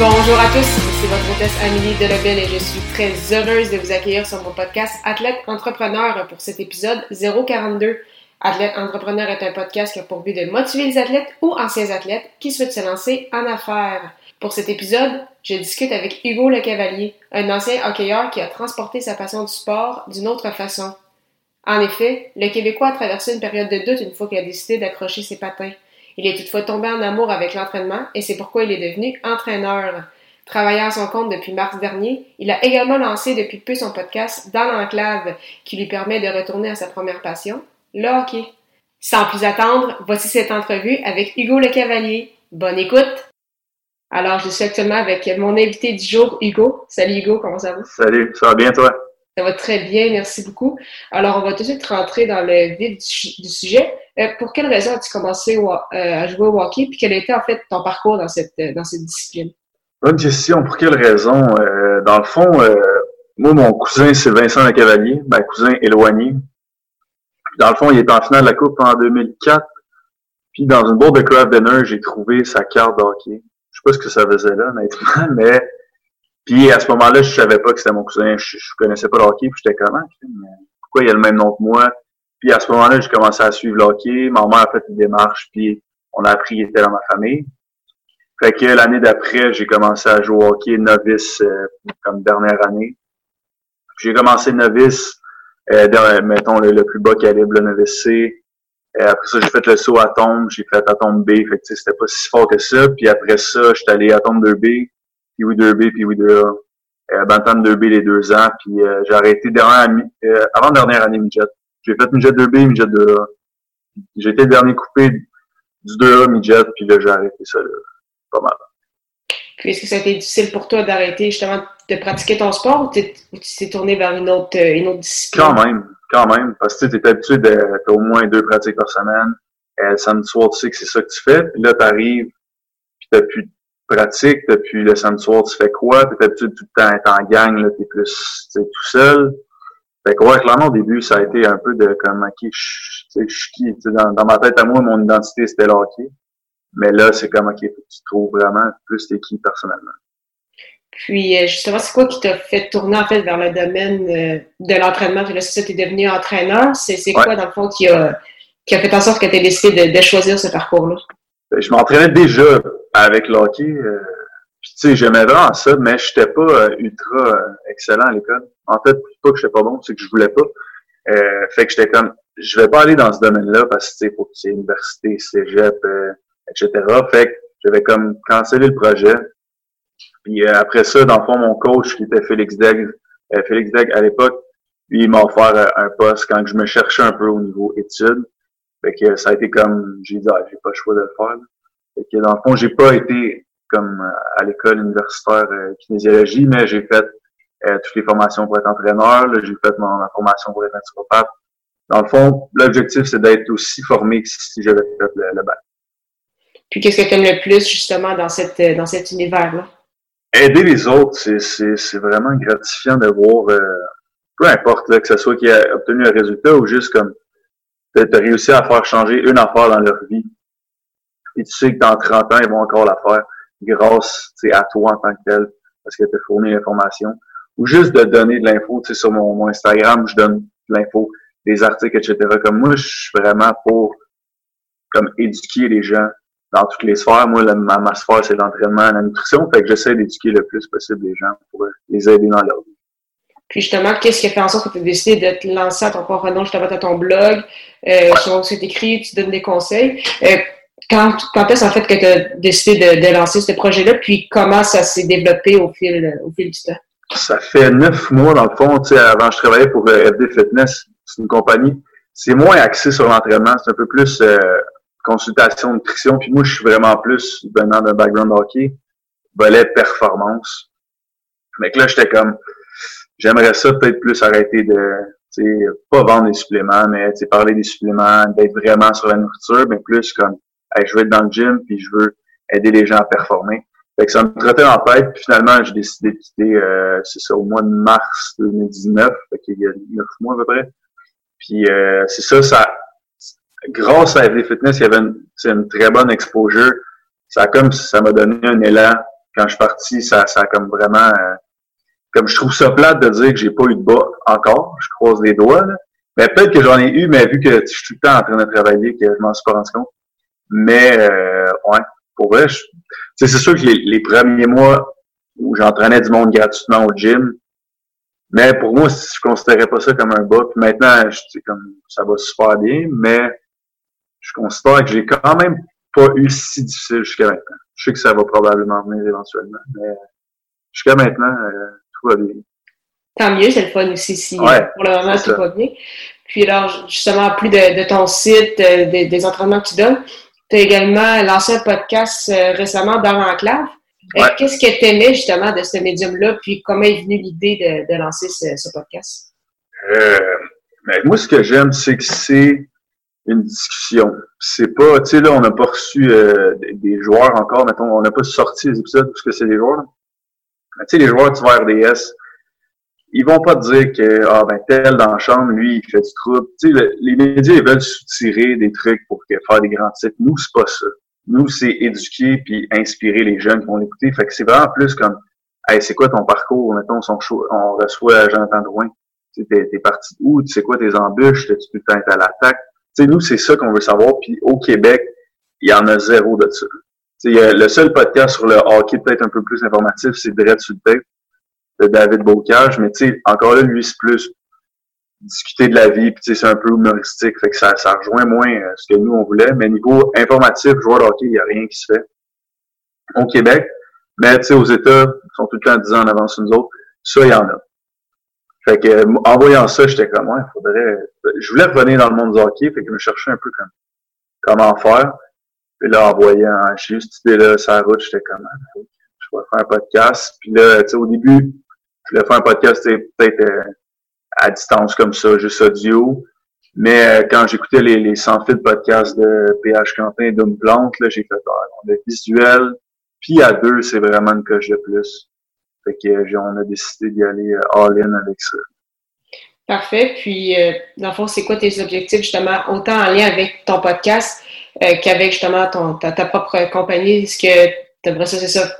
Bonjour à tous, c'est votre hôtesse Amélie Delebel et je suis très heureuse de vous accueillir sur mon podcast Athlète Entrepreneur pour cet épisode 042. Athlète Entrepreneur est un podcast qui a pour but de motiver les athlètes ou anciens athlètes qui souhaitent se lancer en affaires. Pour cet épisode, je discute avec Hugo Le Cavalier, un ancien hockeyeur qui a transporté sa passion du sport d'une autre façon. En effet, le Québécois a traversé une période de doute une fois qu'il a décidé d'accrocher ses patins. Il est toutefois tombé en amour avec l'entraînement et c'est pourquoi il est devenu entraîneur. Travaillant à son compte depuis mars dernier, il a également lancé depuis peu son podcast Dans l'enclave qui lui permet de retourner à sa première passion, le hockey. Sans plus attendre, voici cette entrevue avec Hugo Le Cavalier. Bonne écoute! Alors, je suis actuellement avec mon invité du jour, Hugo. Salut Hugo, comment ça va? Salut, ça va bien toi? Ça va très bien, merci beaucoup. Alors, on va tout de suite rentrer dans le vif du, sujet. Euh, pour quelle raison as-tu commencé euh, à jouer au hockey, puis quel était en fait ton parcours dans cette, dans cette discipline? Bonne question. Pour quelle raison? Euh, dans le fond, moi, mon cousin, c'est Vincent Le Cavalier, ma cousin éloigné. Dans le fond, il est en finale de la Coupe en 2004. Puis dans une boîte de craft dinner, j'ai trouvé sa carte de hockey. Je sais pas ce que ça faisait là, honnêtement, mais puis à ce moment-là, je savais pas que c'était mon cousin. Je, je connaissais pas le hockey, puis j'étais comment? Pourquoi il a le même nom que moi? Puis à ce moment-là, j'ai commencé à suivre le hockey. Ma mère a fait une démarche, puis on a appris qu'il était dans ma famille. Fait que l'année d'après, j'ai commencé à jouer au hockey novice euh, comme dernière année. J'ai commencé novice, euh, dans, mettons le, plus bas calibre, le novice C. Euh, après ça, j'ai fait le saut à tombe, j'ai fait à tombe B. Fait que c'était pas si fort que ça. Puis après ça, j'étais allé à tombe 2B, puis oui 2B, puis oui 2A. Euh, Bantam 2B les deux ans, puis euh, j'ai arrêté dernière, euh, avant dernière année midget. J'ai fait midget 2B, midget 2A. J'ai été le dernier coupé du 2A midget, puis là, j'ai arrêté ça, là, pas mal. Puis est-ce que ça a été difficile pour toi d'arrêter justement de pratiquer ton sport ou tu t'es tourné vers une autre, une autre discipline? Quand même, quand même. Parce que tu es habitué de au moins deux pratiques par semaine. Euh, samedi soir, tu sais que c'est ça que tu fais. Puis là, tu arrives, puis tu plus de pratique. Depuis le samedi soir, tu fais quoi? Tu es habitué tout le temps être en gang, là, tu es plus tout seul. Fait que ouais, clairement, au début, ça a été un peu de comme, OK, je suis qui? Dans, dans ma tête à moi, mon identité, c'était le hockey. Mais là, c'est comme, OK, tu trouves vraiment plus t'es qui personnellement. Puis, euh, justement, c'est quoi qui t'a fait tourner, en fait, vers le domaine euh, de l'entraînement? Puis là, c'est ça, t'es devenu entraîneur. C'est quoi, dans le fond, qui a, qui a fait en sorte que tu aies décidé de, de choisir ce parcours-là? Je m'entraînais déjà avec le hockey. Euh, tu sais, j'aimais vraiment ça, mais je n'étais pas ultra excellent à l'école. En fait, pas que je n'étais pas bon, c'est que je voulais pas. fait que j'étais comme, je vais pas aller dans ce domaine-là parce que, tu sais, faut que université, cégep, etc. Fait que j'avais comme cancellé le projet. Puis euh, après ça, dans le fond, mon coach, qui était Félix Degg, euh, Félix Degg à l'époque, lui, il m'a offert euh, un poste quand je me cherchais un peu au niveau études. Fait que ça a été comme, j'ai dit, ah, j'ai pas le choix de le faire. Fait que dans le fond, j'ai pas été comme à l'école universitaire kinésiologie, mais j'ai fait toutes les formations pour être entraîneur. J'ai fait mon, ma formation pour être naturopathe. Dans le fond, l'objectif, c'est d'être aussi formé que si j'avais fait le, le bac. Puis qu'est-ce que tu aimes le plus justement dans cette dans cet univers-là? Aider les autres, c'est vraiment gratifiant de voir, euh, peu importe là, que ce soit qui a obtenu un résultat ou juste comme tu as réussi à faire changer une affaire dans leur vie. Et tu sais que dans 30 ans, ils vont encore la faire grâce à toi en tant que tel, parce que tu as fourni l'information. Ou juste de donner de l'info, tu sais, sur mon, Instagram, je donne de l'info, des articles, etc. Comme moi, je suis vraiment pour comme éduquer les gens dans toutes les sphères. Moi, ma, ma sphère, c'est l'entraînement, la nutrition. Fait que j'essaie d'éduquer le plus possible les gens pour les aider dans leur vie. Puis justement, qu'est-ce qui a fait en sorte que tu as décidé de te lancer à ton propre nom, justement, à ton blog, euh, sur ce que tu tu donnes des conseils. Euh, quand, quand est-ce en fait que tu as décidé de, lancer ce projet-là, puis comment ça s'est développé au fil, au fil du temps? Ça fait neuf mois, dans le fond. Avant, je travaillais pour euh, FD Fitness. C'est une compagnie. C'est moins axé sur l'entraînement. C'est un peu plus euh, consultation nutrition. Puis moi, je suis vraiment plus venant d'un background hockey, volet performance. Mais que là, j'étais comme, j'aimerais ça peut-être plus arrêter de, pas vendre des suppléments, mais parler des suppléments, d'être vraiment sur la nourriture, mais plus comme, je veux être dans le gym, puis je veux aider les gens à performer. Fait que ça me trottait en tête, puis finalement, j'ai décidé de quitter, euh, c'est ça, au mois de mars 2019, fait qu'il y a neuf mois à peu près. Puis euh, c'est ça, ça, grâce à FD Fitness, il y avait une, une très bonne exposure. Ça a comme, ça m'a donné un élan. Quand je suis parti, ça, ça a comme vraiment, euh, comme je trouve ça plate de dire que j'ai pas eu de bas encore, je croise les doigts, là. Mais peut-être que j'en ai eu, mais vu que je suis tout le temps en train de travailler, que je m'en suis pas rendu compte. Mais euh, ouais, pour vrai, c'est sûr que les, premiers mois où j'entraînais du monde gratuitement au gym, mais pour moi, je considérais pas ça comme un bas. Puis maintenant, je, comme ça va super bien, mais je considère que j'ai quand même pas eu si difficile jusqu'à maintenant. Je sais que ça va probablement venir éventuellement, mais jusqu'à maintenant, euh, tout va bien. Tant mieux, c'est le fun aussi si pour le moment tout va bien. Puis alors, justement, plus de, ton site, euh, des, entraînements que tu donnes, tu as également lancé un podcast euh, récemment dans l'enclave. Qu'est-ce que tu aimais justement de ce médium-là, puis comment est venue l'idée de, lancer ce, podcast? Euh, ben, moi, ce que j'aime, c'est que c'est une discussion. C'est pas, tu sais, là, on n'a pas reçu euh, des, joueurs encore, mettons, on n'a pas sorti les épisodes parce que c'est des joueurs. Tu sais, les joueurs du RDS, ils vont pas te dire que, ah, ben, tel dans la chambre, lui, il fait du trouble. Tu sais, les médias, ils veulent soutirer des trucs pour faire des grands titres. Nous, c'est pas ça. Nous, c'est éduquer puis inspirer les jeunes qui vont l'écouter. Fait que c'est vraiment plus comme, hey, c'est quoi ton parcours? Mettons, on reçoit Jonathan Drouin. Tu sais, t'es parti où? Tu sais quoi tes embûches? Tu peux être à l'attaque? Tu sais, nous, c'est ça qu'on veut savoir. Puis au Québec, il y en a zéro de ça. Le seul podcast sur le hockey peut-être un peu plus informatif, c'est Dread sur le de David Bocage. Mais tu sais, encore là, lui, c'est plus discuter de la vie, puis c'est un peu humoristique, fait que ça, ça rejoint moins euh, ce que nous on voulait, mais niveau informatif, joueur de hockey, il n'y a rien qui se fait au Québec, mais tu sais, aux États, ils sont tout le temps 10 ans en avance nous autres, ça, il y en a. Fait que, euh, en voyant ça, j'étais comme, ouais, faudrait, je voulais revenir dans le monde du hockey, fait que je me cherchais un peu comme, comment faire. Puis là, en voyant, j'ai eu cette idée-là, ça route, j'étais comme, ah, je vais faire un podcast. Puis là, tu sais, au début, je voulais faire un podcast, peut-être, euh, à distance comme ça, juste audio. Mais euh, quand j'écoutais les, les sans fil podcasts de PH Quentin et Dom Plante, là, j'ai fait ah, on a visuel, puis à deux, c'est vraiment une coche de plus. Fait que euh, on a décidé d'y aller all-in avec ça. Parfait. Puis, dans le fond, c'est quoi tes objectifs, justement, autant en lien avec ton podcast qu'avec, justement, ton, ta, ta, propre compagnie? Est-ce que tu aimerais ça, c'est ça,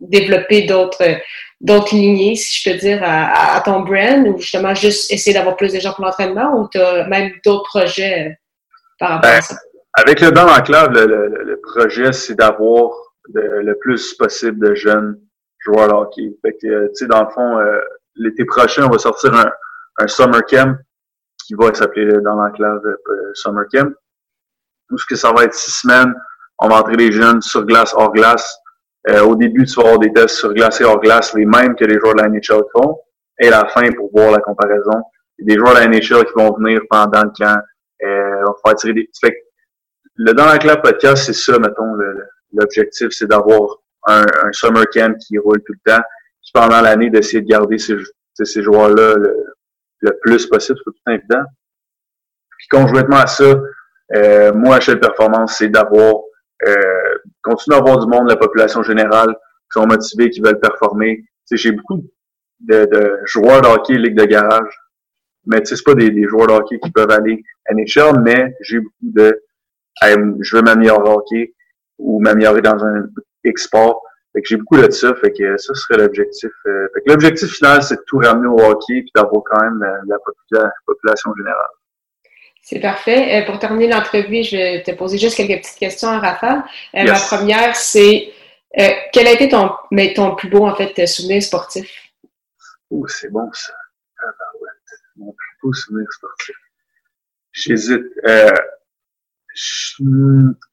développer d'autres d'autres lignées, si je peux dire, à, ton brand ou justement juste essayer d'avoir plus de gens pour l'entraînement ou tu as même d'autres projets euh, par rapport à ben, ça? Avec le Dans l'enclave, le, le, projet, c'est d'avoir le, plus possible de jeunes joueurs de hockey. Fait que, euh, tu sais, dans le fond, euh, l'été prochain, on va sortir un, un summer camp qui va s'appeler Dans l'enclave Summer Camp. Tout ce que ça va être six semaines, on va entrer les jeunes sur glace, hors glace, euh, au début, tu vas avoir des tests sur glace et hors glace, les mêmes que les joueurs de la NHL font. Et à la fin, pour voir la comparaison, des joueurs de la NHL qui vont venir pendant le camp, euh, on faire tirer des fait le Dans la clap podcast, c'est ça, mettons, l'objectif, c'est d'avoir un, un, summer camp qui roule tout le temps, puis pendant l'année, d'essayer de garder ces, ces joueurs-là le, plus possible, c'est tout évident. Puis conjointement à ça, euh, moi, chaque performance, c'est d'avoir euh, continuer à avoir du monde, la population générale, qui sont motivés, qui veulent performer. Tu sais, j'ai beaucoup de, de, joueurs de hockey ligue de garage, mais tu sais, c'est pas des, des, joueurs de hockey qui peuvent aller à NHL, mais j'ai beaucoup de je veux m'améliorer au hockey ou m'améliorer dans un export. Fait que j'ai beaucoup de ça, fait que ça serait l'objectif. Euh, fait que l'objectif final, c'est de tout ramener au hockey puis d'avoir quand même la population générale. C'est parfait. Euh, pour terminer l'entrevue, je vais te poser juste quelques petites questions à Raphaël. Euh, ma première, c'est euh, quel a été ton, mais ton plus beau en fait souvenir sportif? Oh, c'est bon ça. Ah, ben ouais. Mon plus beau souvenir sportif. J'hésite.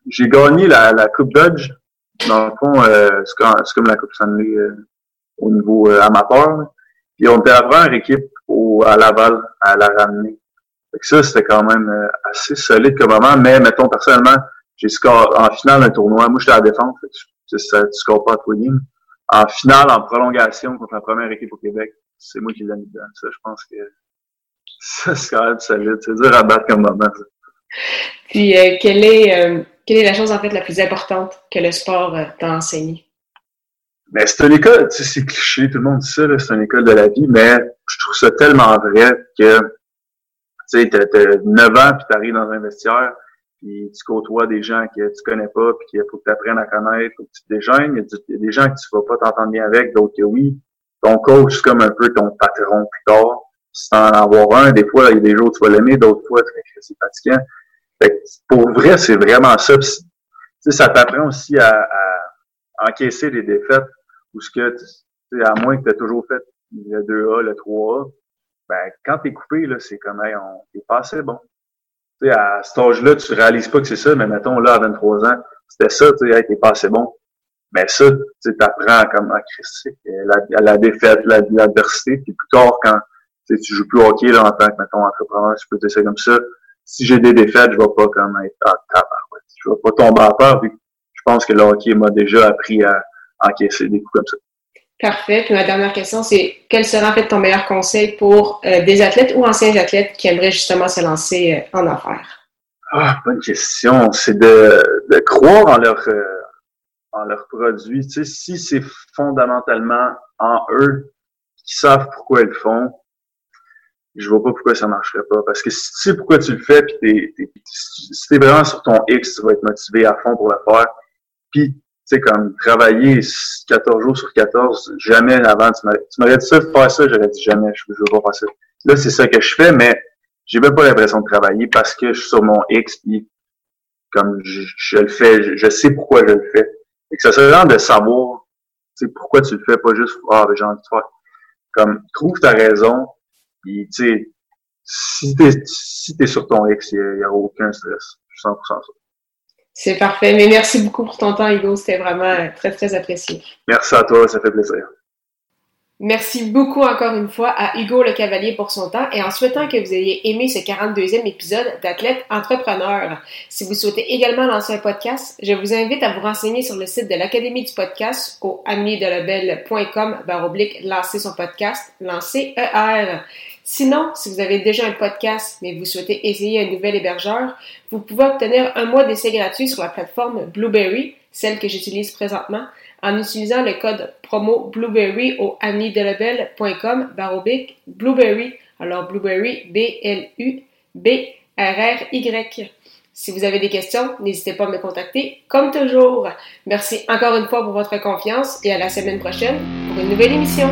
j'ai gagné la, la Coupe Dodge. Dans le fond, c'est comme, comme, la Coupe Stanley au niveau amateur. Puis on était la première équipe au, à Laval à la ramener ça, c'était quand même euh, assez solide comme moment. Mais mettons, personnellement, j'ai score en finale d'un tournoi. Moi, j'étais à la défense. ça, tu scores pas à toi en finale, en prolongation contre la première équipe au Québec. C'est moi qui l'ai mis dedans. Ça, je pense que ça, c'est quand même solide. C'est dur à battre comme moment. Puis, euh, quelle, est, euh, quelle est la chose, en fait, la plus importante que le sport euh, t'a enseigné? Mais c'est une école, tu sais, c'est cliché, tout le monde dit ça, c'est une école de la vie, mais je trouve ça tellement vrai que, tu sais, t'as 9 ans, puis t'arrives dans un vestiaire, puis tu côtoies des gens que tu connais pas, puis qu'il faut que tu apprennes à connaître, faut que tu te déjeunes. Il y a des gens que tu vas pas t'entendre bien avec, d'autres que oui. Ton coach, c'est comme un peu ton patron plus tard. Si t'en avoir un, des fois, il y a des jours où tu vas l'aimer, d'autres fois, c'est fatigant. Fait pour vrai, c'est vraiment ça. sais, ça t'apprend aussi à, à, encaisser les défaites ou ce que, à moins que tu aies toujours fait le 2A, le 3A, ben, quand t'es coupé, là, c'est comme, hey, on, t'es pas assez bon sais, à cet âge-là, tu réalises pas que c'est ça, mais mettons, là, à 23 ans, c'était ça, tu sais, t'es pas assez bon. Mais ça, tu apprends comme à la, la défaite, l'adversité, puis plus tard, quand tu joues plus au hockey là, en tant que, mettons, entrepreneur, je peux dire comme ça, si j'ai des défaites, je vais pas comme être ouais. Je vais pas tomber à peur, je pense que le hockey m'a déjà appris à encaisser des coups comme ça. Parfait. Puis ma dernière question, c'est quel serait en fait ton meilleur conseil pour euh, des athlètes ou anciens athlètes qui aimeraient justement se lancer euh, en affaires? Ah, bonne question. C'est de, croire en leur euh, en leurs produits. Tu sais, si c'est fondamentalement en eux qui savent pourquoi ils le font, je vois pas pourquoi ça marcherait pas. Parce que si tu sais pourquoi tu le fais, puis t'es, t'es, si vraiment sur ton X, tu vas être motivé à fond pour le faire. Puis sais, comme travailler 14 jours sur 14, jamais avant, tu m'aurais dit ça, faire ça, j'aurais dit jamais, je, veux pas faire ça. Là, c'est ça que je fais, mais j'ai même pas l'impression de travailler parce que je suis sur mon X, puis comme je, le fais, je, sais pourquoi je le fais. Et que ça serait vraiment de savoir, tu sais, pourquoi tu le fais, pas juste, ah, ben, j'ai envie de faire. Comme, trouve ta raison, puis, tu sais, si t'es, si t'es sur ton X, il n'y a, aucun stress. Je suis 100% sûr. C'est parfait. Mais merci beaucoup pour ton temps, Hugo. C'était vraiment très, très apprécié. Merci à toi. Ça fait plaisir. Merci beaucoup encore une fois à Hugo Le Cavalier pour son temps et en souhaitant que vous ayez aimé ce 42e épisode d'Athlète Entrepreneur. Si vous souhaitez également lancer un podcast, je vous invite à vous renseigner sur le site de l'Académie du podcast au amiedelabel.com baroblique lancer son podcast, lancer ER. Sinon, si vous avez déjà un podcast mais vous souhaitez essayer un nouvel hébergeur, vous pouvez obtenir un mois d'essai gratuit sur la plateforme Blueberry, celle que j'utilise présentement, en utilisant le code promo Blueberry au amnidelabel.com barobic Blueberry. Alors Blueberry, B-L-U-B-R-R-Y. Si vous avez des questions, n'hésitez pas à me contacter comme toujours. Merci encore une fois pour votre confiance et à la semaine prochaine pour une nouvelle émission.